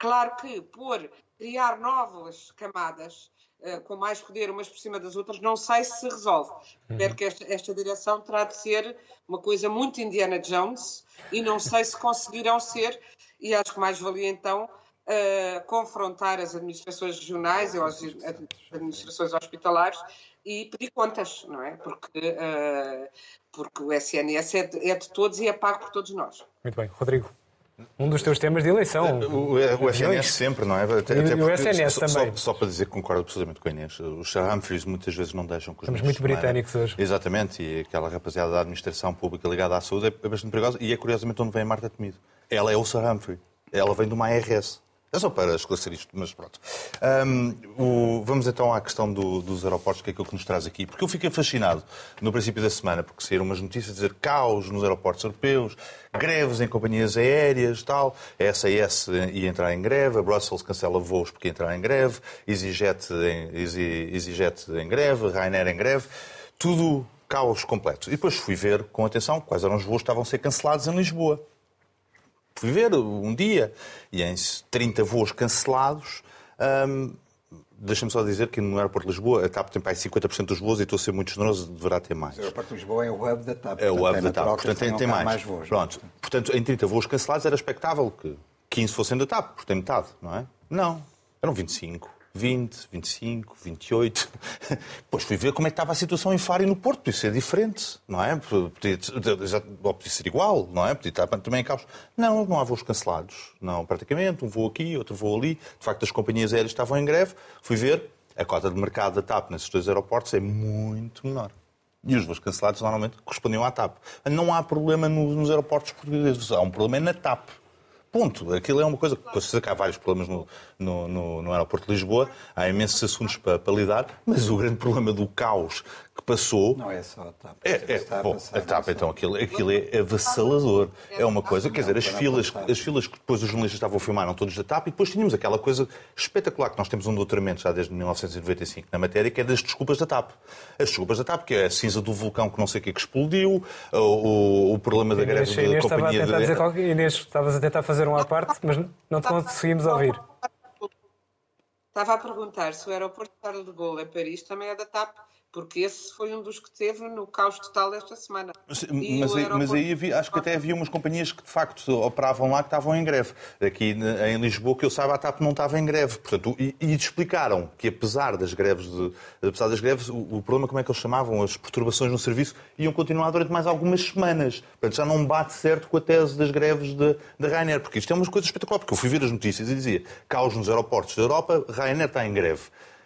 Speaker 5: Claro que por criar novas camadas uh, com mais poder umas por cima das outras, não sei se se resolve. Uhum. Espero que esta, esta direção terá de ser uma coisa muito Indiana Jones e não sei se conseguirão ser, e acho que mais valia então uh, confrontar as administrações regionais ou as administrações hospitalares e pedir contas, não é? Porque, uh, porque o SNS é de, é de todos e é pago por todos nós.
Speaker 1: Muito bem. Rodrigo. Um dos teus temas de eleição.
Speaker 4: O, o, o SNS sempre, não é? Até,
Speaker 1: e, até o SNS só, também.
Speaker 4: Só, só, para dizer que concordo absolutamente com a Inês. Os Humphreys muitas vezes não deixam que os
Speaker 1: Estamos muito britânicos hoje.
Speaker 4: Exatamente, e aquela rapaziada da administração pública ligada à saúde é bastante perigosa. E é curiosamente onde vem a Marta Temido. Ela é o Sir Humphrey. Ela vem de uma ARS. É só para esclarecer isto, mas pronto. Um, o, vamos então à questão do, dos aeroportos, que é aquilo que nos traz aqui. Porque eu fiquei fascinado no princípio da semana, porque saíram umas notícias a dizer caos nos aeroportos europeus, greves em companhias aéreas tal. A SAS ia entrar em greve, a Brussels cancela voos porque ia entrar em greve, EasyJet em, EasyJet em greve, Ryanair em greve. Tudo caos completo. E depois fui ver com atenção quais eram os voos que estavam a ser cancelados em Lisboa fui ver um dia e em 30 voos cancelados. Um, Deixa-me só dizer que no aeroporto de Lisboa a TAP tem para aí 50% dos voos e estou a ser muito generoso, deverá ter mais.
Speaker 3: O aeroporto de Lisboa é o hub da TAP.
Speaker 4: É o hub é da TAP, portanto tem, tem mais. mais voos, Pronto. Portanto, em 30 voos cancelados era expectável que 15 fossem da TAP, porque tem metade, não é? Não, eram 25. 20, 25, 28. Depois fui ver como é que estava a situação em Faro e no Porto. Podia ser diferente, não é? Podia, podia ser igual, não é? Podia estar também em caos. Não, não há voos cancelados. Não, praticamente. Um voo aqui, outro voo ali. De facto, as companhias aéreas estavam em greve. Fui ver. A cota de mercado da TAP nesses dois aeroportos é muito menor. E os voos cancelados normalmente correspondiam à TAP. Não há problema nos aeroportos portugueses. Há um problema na TAP. Ponto. Aquilo é uma coisa. Com certeza há vários problemas no, no, no, no aeroporto de Lisboa, há imensos assuntos para, para, lidar, mas o grande problema do caos que passou.
Speaker 3: Não é só a TAP.
Speaker 4: É, é, bom, a TAP, então, aquilo, aquilo é avassalador. É uma coisa, quer dizer, as filas, as filas que depois os jornalistas estavam a filmar eram todos da TAP e depois tínhamos aquela coisa espetacular que nós temos um doutoramento já desde 1995 na matéria, que é das desculpas da TAP. As desculpas da TAP, que é a cinza do vulcão que não sei o que, que explodiu, o, o problema da greve da
Speaker 1: Inês
Speaker 4: companhia...
Speaker 1: Estava a tentar de... dizer, Inês, estavas a tentar fazer uma parte, mas não te conseguimos ouvir.
Speaker 5: Estava a perguntar se o aeroporto de Charles de Gaulle em Paris também é da TAP, porque esse foi um dos que teve no caos total esta semana.
Speaker 4: Mas, mas, aí, mas aí havia, acho que até havia umas companhias que de facto operavam lá que estavam em greve. Aqui em Lisboa, que eu saiba, a TAP não estava em greve. Portanto, e, e explicaram que apesar das greves, de, apesar das greves o, o, problema, como é que eles chamavam, as perturbações no serviço, iam continuar durante mais algumas semanas. Portanto, já não bate certo com a tese das greves da Ryanair, porque isto é uma coisa espetacular, porque eu fui ver as notícias e dizia caos nos aeroportos da Europa, Ryanair está em greve.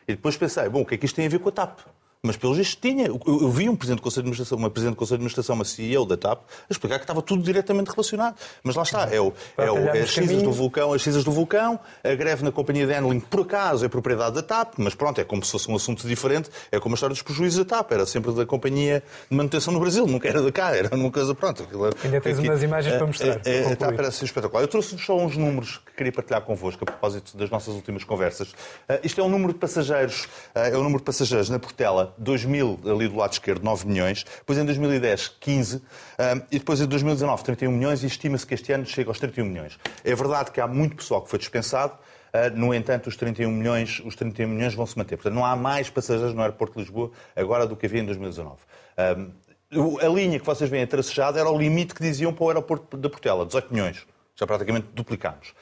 Speaker 4: E depois pensei, bom, o que é que isto tem a ver com a TAP? Mas pelo visto tinha. Eu, eu, vi um presidente do Conselho de Administração, uma presidente do Conselho de Administração, uma CEO da TAP, a explicar que estava tudo diretamente relacionado. Mas lá está, é, o, é, o, é as cinzas do vulcão, as cinzas do vulcão, a greve na companhia de handling, por acaso, é propriedade da TAP, mas pronto, é como se fosse um assunto diferente, é como a história dos prejuízos da TAP, era sempre da companhia de manutenção no Brasil, nunca era da cá, era uma coisa, pronto. Aquilo,
Speaker 1: Ainda tens umas imagens para mostrar.
Speaker 4: A, a, a TAP era assim espetacular. Eu trouxe só uns números que queria partilhar convosco a propósito das nossas últimas conversas. Uh, isto é um número de passageiros, uh, é o número de passageiros na Portela, 2000 ali do lado esquerdo 9 milhões, depois em 2010 15 e depois em 2019 31 milhões e estima-se que este ano chega aos 31 milhões. É verdade que há muito pessoal que foi dispensado, ah, no entanto, os 31 milhões, os 31 milhões vão se manter. Portanto, não há mais passageiros no aeroporto de Lisboa agora do que havia em 2019. A linha que vocês veem tracejada era o limite que diziam para o aeroporto da Portela, 18 milhões. Já praticamente duplicámos.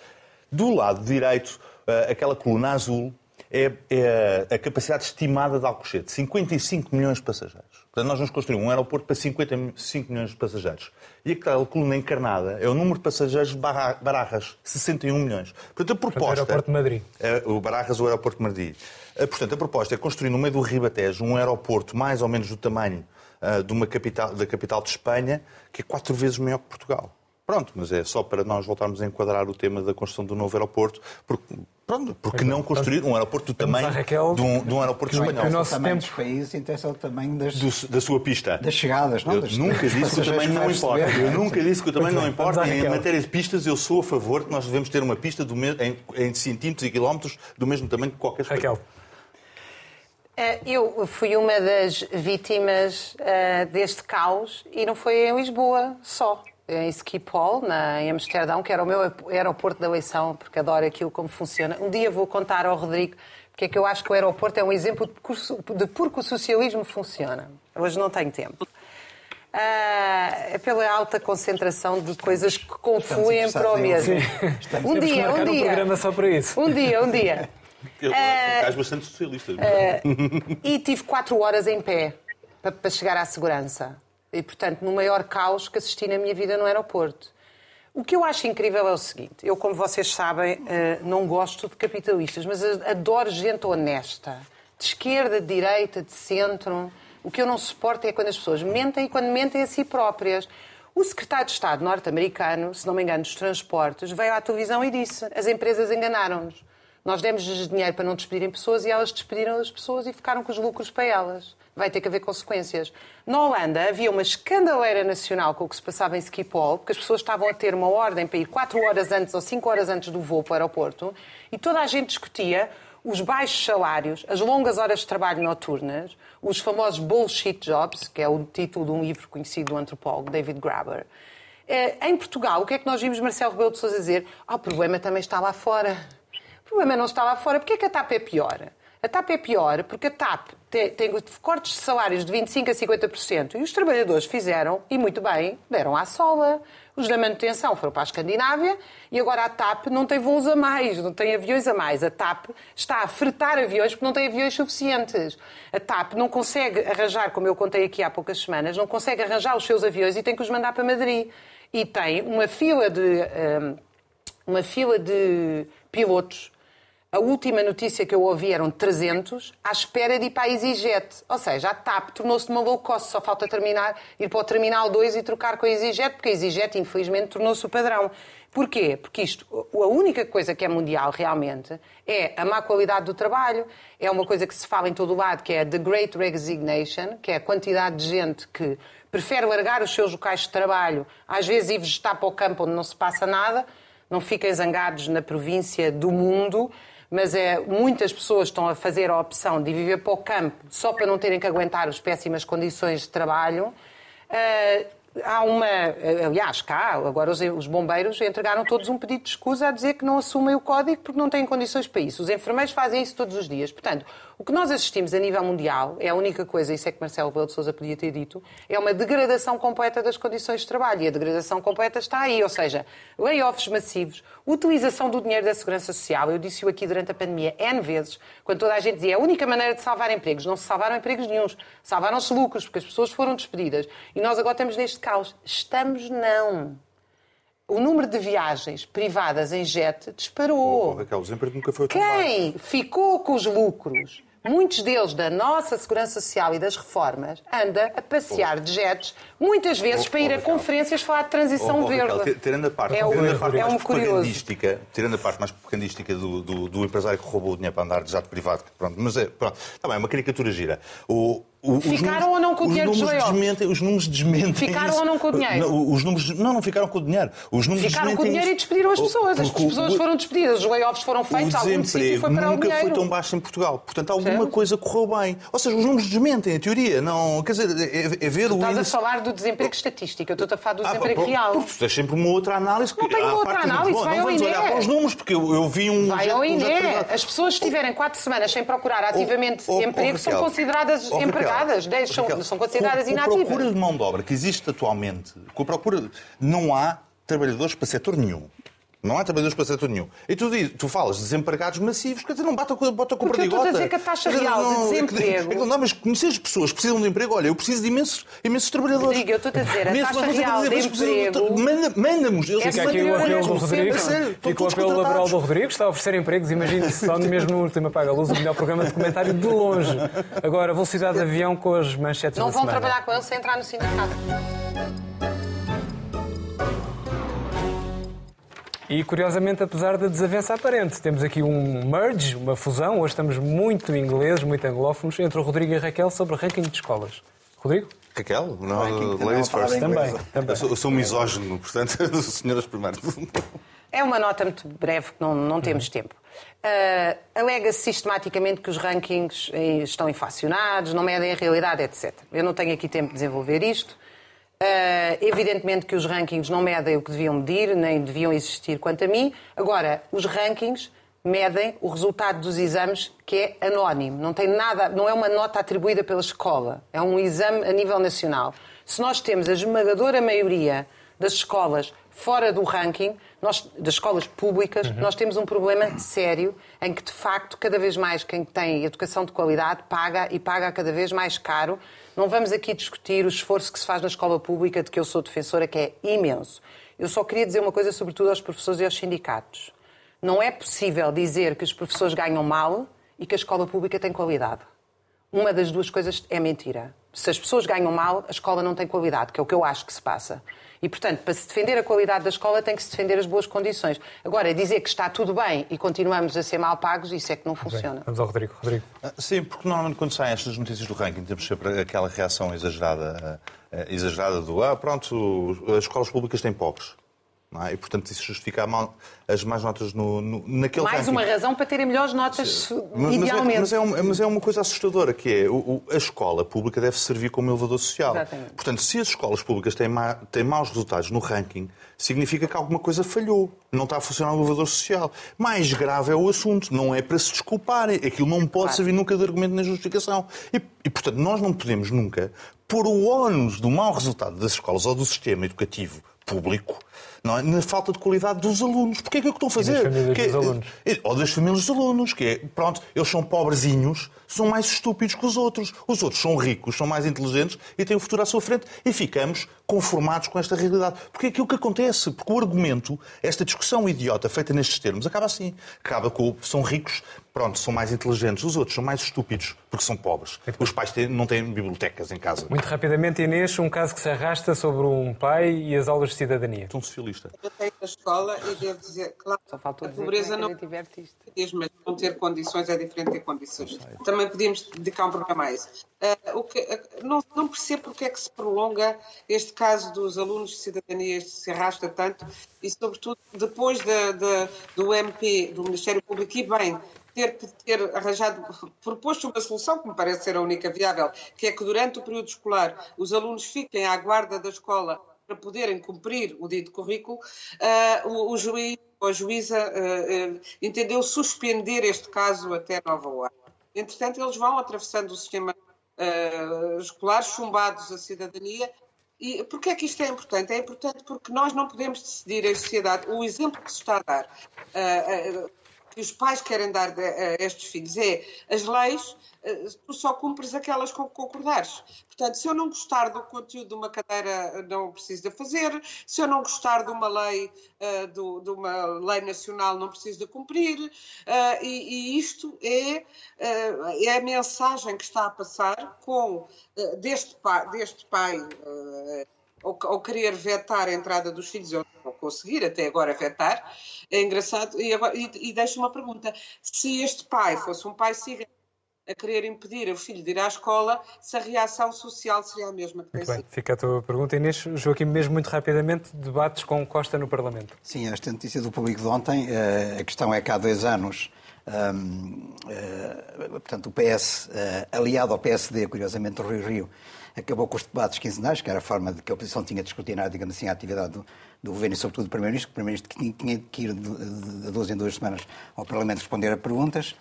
Speaker 4: Do lado direito, ah, aquela coluna azul é, é a capacidade estimada de Alcochete, 55 milhões de passageiros. Portanto, nós vamos construir um aeroporto para 55 milhões de passageiros. E aquela coluna encarnada é o número de passageiros de Barajas, 61 milhões. Portanto, a proposta... Portanto, o
Speaker 1: aeroporto de Madrid.
Speaker 4: É, o Barajas, o aeroporto de Madrid. Portanto, a proposta é construir no meio do Ribatejo um aeroporto mais ou menos do tamanho uh, de uma capital, da capital de Espanha, que é quatro vezes maior que Portugal. Pronto, mas é só para nós voltarmos a enquadrar o tema da construção do novo aeroporto, porque, pronto, porque não construir um aeroporto do tamanho Raquel, de, um, de um aeroporto espanhol.
Speaker 3: O nosso tamanho tempo... dos países interessa o tamanho das,
Speaker 4: do, da sua pista.
Speaker 3: Das chegadas, não?
Speaker 4: Eu
Speaker 3: das,
Speaker 4: nunca das disse que o tamanho não importa. Eu nunca disse que o tamanho não importa. Em matéria de pistas, eu sou a favor que nós devemos ter uma pista do me... em, em centímetros e quilómetros do mesmo tamanho que qualquer
Speaker 1: Raquel.
Speaker 2: Eh, eu fui uma das vítimas uh, deste caos e não foi em Lisboa só em Schiphol, na, em Amsterdão, que era o meu aeroporto da eleição, porque adoro aquilo como funciona. Um dia vou contar ao Rodrigo porque é que eu acho que o aeroporto é um exemplo de, curso, de porque o socialismo funciona. Hoje não tenho tempo. Ah, é pela alta concentração de coisas que confluem para o mesmo.
Speaker 1: Um dia, um dia. um programa só para isso.
Speaker 2: Um dia, um dia.
Speaker 4: Eu, uh, bastante socialista. Uh,
Speaker 2: e tive quatro horas em pé para chegar à segurança. E, portanto, no maior caos que assisti na minha vida no aeroporto. O que eu acho incrível é o seguinte: eu, como vocês sabem, eh, não gosto de capitalistas, mas adoro gente honesta, de esquerda, de direita, de centro. O que eu não suporto é quando as pessoas mentem e quando mentem a si próprias. O secretário de Estado norte-americano, se não me engano, dos transportes, veio à televisão e disse: as empresas enganaram-nos. Nós demos-lhes dinheiro para não despedirem pessoas e elas despediram as pessoas e ficaram com os lucros para elas. Vai ter que haver consequências. Na Holanda havia uma escandaleira nacional com o que se passava em Schiphol, porque as pessoas estavam a ter uma ordem para ir 4 horas antes ou 5 horas antes do voo para o aeroporto e toda a gente discutia os baixos salários, as longas horas de trabalho noturnas, os famosos bullshit jobs, que é o título de um livro conhecido do antropólogo David Graeber. Eh, em Portugal, o que é que nós vimos Marcelo Rebelo de Sousa dizer? Ah, o problema também está lá fora problema não está lá fora. Porquê que a TAP é pior? A TAP é pior porque a TAP tem, tem cortes de salários de 25% a 50% e os trabalhadores fizeram, e muito bem, deram à sola. Os da manutenção foram para a Escandinávia e agora a TAP não tem voos a mais, não tem aviões a mais. A TAP está a fretar aviões porque não tem aviões suficientes. A TAP não consegue arranjar, como eu contei aqui há poucas semanas, não consegue arranjar os seus aviões e tem que os mandar para Madrid. E tem uma fila de, hum, uma fila de pilotos a última notícia que eu ouvi eram 300 à espera de ir para a EasyJet. Ou seja, a TAP tornou-se uma low cost, só falta terminar, ir para o Terminal 2 e trocar com a EasyJet, porque a EasyJet, infelizmente, tornou-se o padrão. Porquê? Porque isto, a única coisa que é mundial realmente é a má qualidade do trabalho, é uma coisa que se fala em todo o lado, que é the great resignation, que é a quantidade de gente que prefere largar os seus locais de trabalho, às vezes ir vegetar para o campo onde não se passa nada, não fiquem zangados na província do mundo, mas é, muitas pessoas estão a fazer a opção de viver para o campo só para não terem que aguentar as péssimas condições de trabalho. Uh, há uma. Aliás, cá, agora os, os, bombeiros entregaram todos um pedido de escusa a dizer que não assumem o código porque não têm condições para isso. Os enfermeiros fazem isso todos os dias. Portanto, o que nós assistimos a nível mundial é a única coisa, isso é que Marcelo Belo de Souza podia ter dito, é uma degradação completa das condições de trabalho. E a degradação completa está aí. Ou seja, layoffs massivos, utilização do dinheiro da Segurança Social. Eu disse-o aqui durante a pandemia N vezes, quando toda a gente dizia a única maneira de salvar empregos. Não se salvaram empregos nenhums. Salvaram-se lucros, porque as pessoas foram despedidas. E nós agora estamos neste caos. Estamos não. O número de viagens privadas em jet disparou.
Speaker 4: Oh, Raquel, o desemprego nunca foi
Speaker 2: Quem ficou com os lucros muitos deles da nossa segurança social e das reformas, anda a passear de jets, muitas vezes oh, para ir oh, a conferências falar de transição oh, verde.
Speaker 4: Raquel, tirando a parte,
Speaker 2: é,
Speaker 4: tirando a parte
Speaker 2: é
Speaker 4: mais propagandística, tirando a parte mais propagandística do, do, do, empresário que roubou o dinheiro para andar de jato privado, pronto, mas é, pronto, tá bem, é uma caricatura gira. O,
Speaker 2: o, ficaram números, ou não com o dinheiro dos
Speaker 4: desmentem, Os números desmentem.
Speaker 2: Ficaram
Speaker 4: isso.
Speaker 2: ou não com o dinheiro?
Speaker 4: Não, os números, não, não ficaram com o dinheiro. Os números
Speaker 2: ficaram com o dinheiro isso. e despediram as pessoas. As pessoas foram despedidas, os layoffs foram feitos, algum sítio foi para o
Speaker 4: nunca foi tão baixo em Portugal. Portanto, alguma coisa correu bem. Ou seja, os números desmentem, a teoria. Não, quer dizer, é, é ver
Speaker 2: tu
Speaker 4: o
Speaker 2: estás índice... a falar do desemprego estatístico, eu estou a falar do ah, desemprego real.
Speaker 4: Porque tens sempre uma outra análise.
Speaker 2: Não tenho outra análise, vai ao INE.
Speaker 4: olhar para os números, porque eu, eu vi um...
Speaker 2: Vai ao INE. As pessoas que estiverem quatro semanas sem procurar ativamente emprego são consideradas empregadas. São consideradas inativas.
Speaker 4: Com a procura de mão de obra que existe atualmente, com a procura, não há trabalhadores para setor nenhum. Não há trabalhadores para setor nenhum. E tu, diz, tu falas de desempregados massivos, quer dizer, não bota, bota com
Speaker 2: Porque
Speaker 4: perdigota.
Speaker 2: eu estou a dizer que a taxa real não, de desemprego...
Speaker 4: É não, não, mas conhecer as pessoas que precisam de emprego, olha, eu preciso de imensos, imensos trabalhadores.
Speaker 2: Rodrigo, eu estou a dizer, a taxa real de emprego...
Speaker 4: Manda-nos.
Speaker 1: Fica aqui o apelo do Rodrigo. Fica o apelo laboral do Rodrigo, está a oferecer empregos, imagine-se, só mesmo no último Apaga a Luz, o melhor programa de comentário de longe. Agora, velocidade de avião com as manchetes
Speaker 2: Não vão
Speaker 1: semana.
Speaker 2: trabalhar com ele sem entrar no sindicato.
Speaker 1: E curiosamente, apesar da desavença aparente, temos aqui um merge, uma fusão. Hoje estamos muito ingleses, muito anglófonos, entre o Rodrigo e a Raquel sobre ranking de escolas. Rodrigo?
Speaker 4: Raquel? Não, ladies first.
Speaker 1: Também, também.
Speaker 4: Eu sou, eu sou misógino, portanto, senhoras primeiro.
Speaker 2: É uma nota muito breve, que não, não temos uhum. tempo. Uh, Alega-se sistematicamente que os rankings eh, estão inflacionados, não medem a realidade, etc. Eu não tenho aqui tempo de desenvolver isto. Uh, evidentemente que os rankings não medem o que deviam medir, nem deviam existir quanto a mim. Agora, os rankings medem o resultado dos exames que é anónimo, não tem nada, não é uma nota atribuída pela escola, é um exame a nível nacional. Se nós temos a esmagadora maioria das escolas fora do ranking, nós, das escolas públicas, uhum. nós temos um problema sério em que, de facto, cada vez mais quem tem educação de qualidade paga e paga cada vez mais caro não vamos aqui discutir o esforço que se faz na escola pública, de que eu sou defensora, que é imenso. Eu só queria dizer uma coisa, sobretudo aos professores e aos sindicatos. Não é possível dizer que os professores ganham mal e que a escola pública tem qualidade. Uma das duas coisas é mentira. Se as pessoas ganham mal, a escola não tem qualidade, que é o que eu acho que se passa. E, portanto, para se defender a qualidade da escola, tem que se defender as boas condições. Agora, dizer que está tudo bem e continuamos a ser mal pagos, isso é que não funciona. Bem,
Speaker 1: vamos ao Rodrigo. Rodrigo.
Speaker 4: Ah, sim, porque normalmente quando saem estas notícias do ranking, temos sempre aquela reação exagerada, ah, exagerada do ah, pronto, as escolas públicas têm pobres. É? E, portanto, isso justifica mal, as más notas no, no, naquele
Speaker 2: Mais
Speaker 4: ranking.
Speaker 2: uma razão para terem melhores notas, mas, idealmente.
Speaker 4: Mas é, mas, é, mas é, uma coisa assustadora, que é o, a escola pública deve servir como elevador social.
Speaker 2: Exatamente.
Speaker 4: Portanto, se as escolas públicas têm, ma, têm maus resultados no ranking, significa que alguma coisa falhou. Não está a funcionar o elevador social. Mais grave é o assunto. Não é para se desculparem. Aquilo não pode claro. servir nunca de argumento na justificação. E, e, portanto, nós não podemos nunca pôr o ónus do mau resultado das escolas ou do sistema educativo público não é? na falta de qualidade dos alunos. Porque é que é o que estão a fazer?
Speaker 1: Das famílias
Speaker 4: que,
Speaker 1: dos alunos.
Speaker 4: É, ou das famílias dos alunos, que é, pronto, eles são pobrezinhos, são mais estúpidos que os outros. Os outros são ricos, são mais inteligentes e têm o futuro à sua frente e ficamos conformados com esta realidade. Porque é aquilo que acontece. Porque o argumento, esta discussão idiota feita nestes termos, acaba assim. Acaba com são ricos, pronto, são mais inteligentes. Os outros são mais estúpidos porque são pobres. Os pais têm, não têm bibliotecas em casa.
Speaker 1: Muito rapidamente, Inês, um caso que se arrasta sobre um pai e as aulas de cidadania.
Speaker 4: Um socialista.
Speaker 5: Eu tenho a escola e devo dizer, claro,
Speaker 2: Só faltou
Speaker 5: a pobreza
Speaker 2: não...
Speaker 5: Mas não ter condições é diferente de ter condições. Também podíamos dedicar um programa a isso. Uh, o que, uh, não, não percebo porque é que se prolonga este caso dos alunos de cidadania, se arrasta tanto, e sobretudo depois de, de, do MP, do Ministério Público, e bem, ter, ter arranjado, proposto uma solução que me parece ser a única viável, que é que durante o período escolar os alunos fiquem à guarda da escola para poderem cumprir o dito currículo, uh, o, o juiz ou a juíza uh, uh, entendeu suspender este caso até nova hora. Entretanto, eles vão atravessando o sistema escolar, chumbados a cidadania, e porquê é que isto é importante? É importante porque nós não podemos decidir em sociedade. O exemplo que se está a dar, uh, uh, que os pais querem dar a estes filhos, é as leis eh, tu só cumpres aquelas com que concordares. Portanto, se eu não gostar do conteúdo de uma cadeira, não preciso de fazer. Se eu não gostar de uma lei, do, de uma lei nacional, não preciso de cumprir. Uh, e, isto é, é a mensagem que está a passar com deste pai, deste pai ou, querer vetar a entrada dos filhos, ou não conseguir até agora vetar, é engraçado. E, agora, e, e deixo uma pergunta: se este pai fosse um pai cigano, a querer impedir o filho de ir à escola, se a reação social seria a mesma
Speaker 1: muito bem, fica a tua pergunta. Inês, Joaquim, mesmo muito rapidamente, debates com Costa no Parlamento.
Speaker 3: Sim, esta notícia do público de ontem, eh, a questão é que há dois anos, um, uh, portanto, o PS, uh, aliado ao PSD, curiosamente, o Rio Rio, acabou com os debates quinzenais, que era a forma de que a oposição tinha de escrutinar, digamos assim, a atividade do, do governo e, sobretudo, do Primeiro-Ministro, que o Primeiro-Ministro tinha, que ir de 12 em duas semanas ao Parlamento responder a perguntas.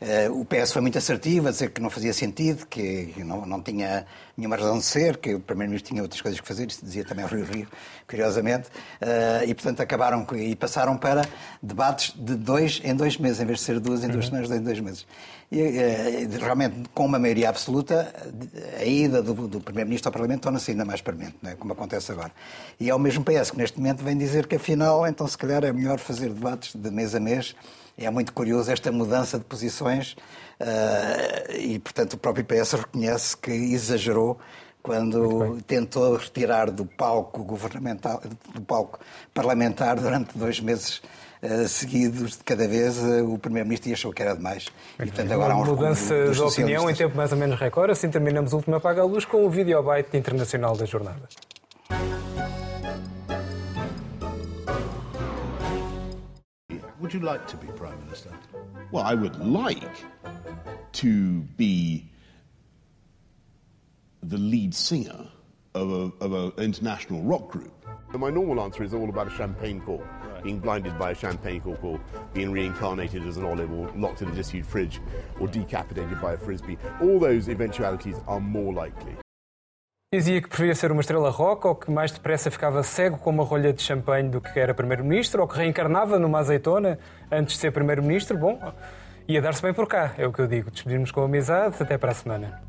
Speaker 3: Uh, o PS foi muito assertivo a dizer que não fazia sentido, que não, não tinha nenhuma razão de ser, que o Primeiro-Ministro tinha outras coisas que fazer, isso dizia também o Rio Rio, curiosamente, uh, e portanto acabaram e passaram para debates de dois em dois meses, em vez de ser duas em duas uhum. semanas, em dois meses. E uh, realmente, com uma maioria absoluta, a ida do, do Primeiro-Ministro ao Parlamento torna-se ainda mais permanente, é? como acontece agora. E é o mesmo PS que neste momento vem dizer que afinal, então se calhar é melhor fazer debates de mês a mês é muito curioso esta mudança de posições uh, e, portanto, o próprio PS reconhece que exagerou quando tentou retirar do palco governamental, do palco parlamentar durante dois meses uh, seguidos de cada vez uh, o Primeiro-Ministro e achou que era demais.
Speaker 1: E, portanto, agora há um mudança de opinião em tempo mais ou menos recorde. Assim terminamos o último Apaga a Luz com o videobite internacional da jornada.
Speaker 6: Would you like to be Prime Minister? Well, I would like to be the lead singer of an international rock group.
Speaker 7: My normal answer is all about a champagne cork. Right. Being blinded by a champagne cork or being reincarnated as an olive or locked in a disused fridge or decapitated by a frisbee. All those eventualities are more likely.
Speaker 1: Dizia que preferia ser uma estrela rock ou que mais depressa ficava cego com uma rolha de champanhe do que era primeiro-ministro ou que reencarnava numa azeitona antes de ser primeiro-ministro. Bom, ia dar-se bem por cá, é o que eu digo. Despedirmos com amizade. Até para a semana.